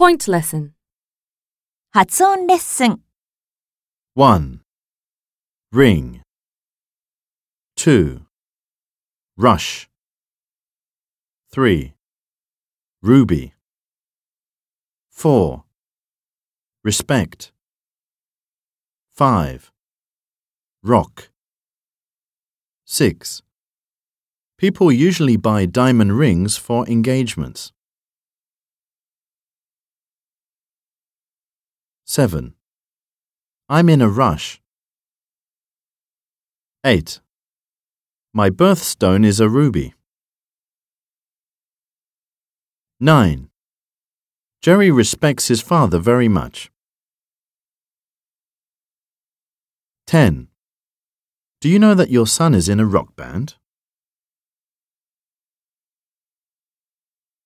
Point lesson. 発音レッスン 1. Ring. 2. Rush. 3. Ruby. 4. Respect. 5. Rock. 6. People usually buy diamond rings for engagements. 7. I'm in a rush. 8. My birthstone is a ruby. 9. Jerry respects his father very much. 10. Do you know that your son is in a rock band?